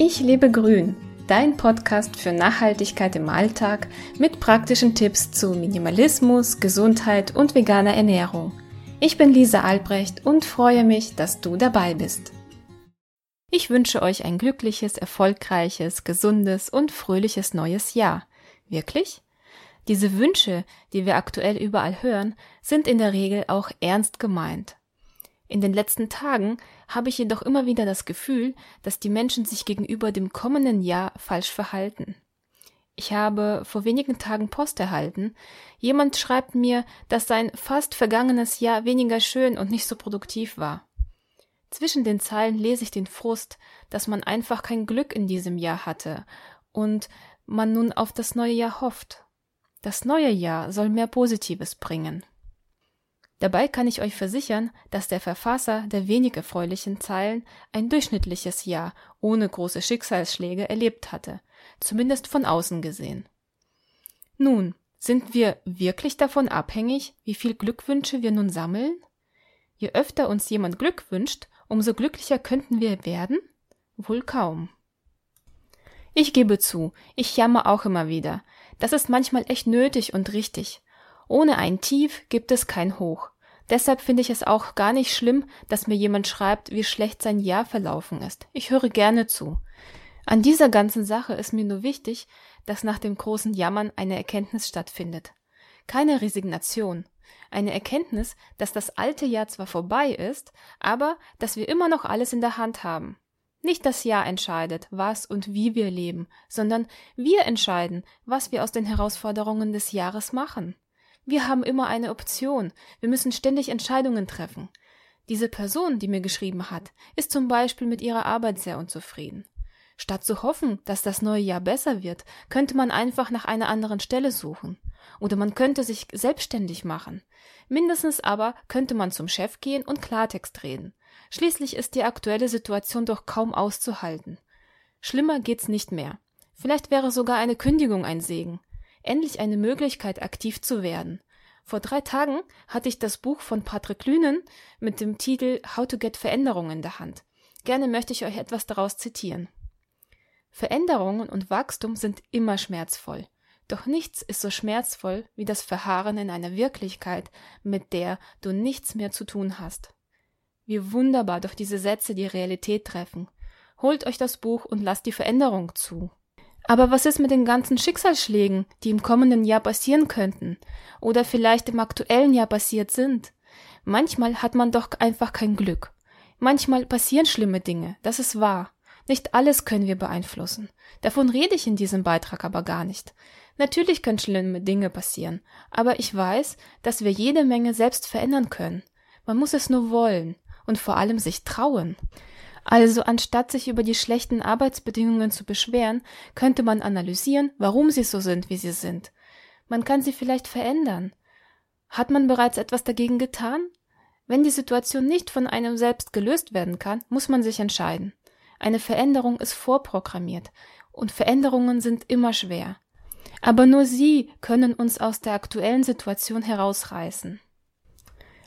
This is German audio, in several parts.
Ich lebe grün, dein Podcast für Nachhaltigkeit im Alltag mit praktischen Tipps zu Minimalismus, Gesundheit und veganer Ernährung. Ich bin Lisa Albrecht und freue mich, dass du dabei bist. Ich wünsche euch ein glückliches, erfolgreiches, gesundes und fröhliches neues Jahr. Wirklich? Diese Wünsche, die wir aktuell überall hören, sind in der Regel auch ernst gemeint. In den letzten Tagen habe ich jedoch immer wieder das Gefühl, dass die Menschen sich gegenüber dem kommenden Jahr falsch verhalten. Ich habe vor wenigen Tagen Post erhalten. Jemand schreibt mir, dass sein fast vergangenes Jahr weniger schön und nicht so produktiv war. Zwischen den Zeilen lese ich den Frust, dass man einfach kein Glück in diesem Jahr hatte und man nun auf das neue Jahr hofft. Das neue Jahr soll mehr Positives bringen. Dabei kann ich euch versichern, dass der Verfasser der wenig erfreulichen Zeilen ein durchschnittliches Jahr ohne große Schicksalsschläge erlebt hatte, zumindest von außen gesehen. Nun, sind wir wirklich davon abhängig, wie viel Glückwünsche wir nun sammeln? Je öfter uns jemand Glück wünscht, umso glücklicher könnten wir werden? Wohl kaum. Ich gebe zu, ich jammer auch immer wieder. Das ist manchmal echt nötig und richtig. Ohne ein Tief gibt es kein Hoch. Deshalb finde ich es auch gar nicht schlimm, dass mir jemand schreibt, wie schlecht sein Jahr verlaufen ist. Ich höre gerne zu. An dieser ganzen Sache ist mir nur wichtig, dass nach dem großen Jammern eine Erkenntnis stattfindet. Keine Resignation. Eine Erkenntnis, dass das alte Jahr zwar vorbei ist, aber dass wir immer noch alles in der Hand haben. Nicht das Jahr entscheidet, was und wie wir leben, sondern wir entscheiden, was wir aus den Herausforderungen des Jahres machen. Wir haben immer eine Option. Wir müssen ständig Entscheidungen treffen. Diese Person, die mir geschrieben hat, ist zum Beispiel mit ihrer Arbeit sehr unzufrieden. Statt zu hoffen, dass das neue Jahr besser wird, könnte man einfach nach einer anderen Stelle suchen. Oder man könnte sich selbstständig machen. Mindestens aber könnte man zum Chef gehen und Klartext reden. Schließlich ist die aktuelle Situation doch kaum auszuhalten. Schlimmer geht's nicht mehr. Vielleicht wäre sogar eine Kündigung ein Segen endlich eine Möglichkeit, aktiv zu werden. Vor drei Tagen hatte ich das Buch von Patrick Lünen mit dem Titel How to Get Veränderungen in der Hand. Gerne möchte ich euch etwas daraus zitieren. Veränderungen und Wachstum sind immer schmerzvoll. Doch nichts ist so schmerzvoll wie das Verharren in einer Wirklichkeit, mit der du nichts mehr zu tun hast. Wie wunderbar doch diese Sätze die Realität treffen. Holt euch das Buch und lasst die Veränderung zu. Aber was ist mit den ganzen Schicksalsschlägen, die im kommenden Jahr passieren könnten oder vielleicht im aktuellen Jahr passiert sind? Manchmal hat man doch einfach kein Glück. Manchmal passieren schlimme Dinge, das ist wahr. Nicht alles können wir beeinflussen. Davon rede ich in diesem Beitrag aber gar nicht. Natürlich können schlimme Dinge passieren, aber ich weiß, dass wir jede Menge selbst verändern können. Man muss es nur wollen und vor allem sich trauen. Also anstatt sich über die schlechten Arbeitsbedingungen zu beschweren, könnte man analysieren, warum sie so sind, wie sie sind. Man kann sie vielleicht verändern. Hat man bereits etwas dagegen getan? Wenn die Situation nicht von einem selbst gelöst werden kann, muss man sich entscheiden. Eine Veränderung ist vorprogrammiert und Veränderungen sind immer schwer. Aber nur sie können uns aus der aktuellen Situation herausreißen.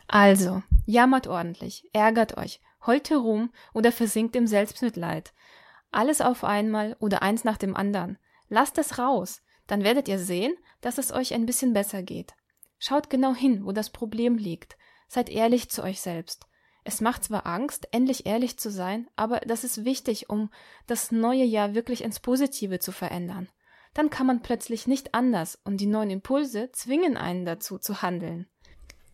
Also, jammert ordentlich, ärgert euch, heult herum oder versinkt im Selbstmitleid. Alles auf einmal oder eins nach dem anderen. Lasst es raus, dann werdet ihr sehen, dass es euch ein bisschen besser geht. Schaut genau hin, wo das Problem liegt. Seid ehrlich zu euch selbst. Es macht zwar Angst, endlich ehrlich zu sein, aber das ist wichtig, um das neue Jahr wirklich ins Positive zu verändern. Dann kann man plötzlich nicht anders und die neuen Impulse zwingen einen dazu zu handeln.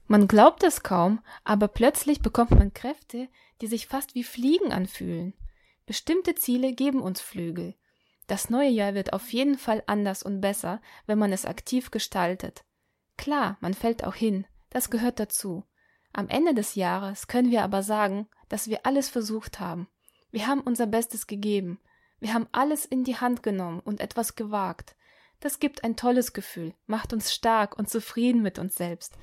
Man glaubt es kaum, aber plötzlich bekommt man Kräfte, die sich fast wie Fliegen anfühlen. Bestimmte Ziele geben uns Flügel. Das neue Jahr wird auf jeden Fall anders und besser, wenn man es aktiv gestaltet. Klar, man fällt auch hin, das gehört dazu. Am Ende des Jahres können wir aber sagen, dass wir alles versucht haben. Wir haben unser Bestes gegeben. Wir haben alles in die Hand genommen und etwas gewagt. Das gibt ein tolles Gefühl, macht uns stark und zufrieden mit uns selbst.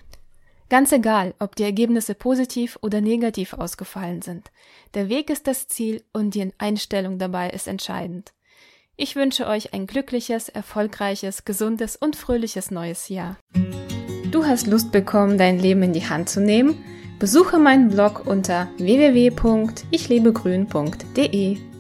Ganz egal, ob die Ergebnisse positiv oder negativ ausgefallen sind. Der Weg ist das Ziel und die Einstellung dabei ist entscheidend. Ich wünsche euch ein glückliches, erfolgreiches, gesundes und fröhliches neues Jahr. Du hast Lust bekommen, dein Leben in die Hand zu nehmen? Besuche meinen Blog unter www.ichlebegrün.de.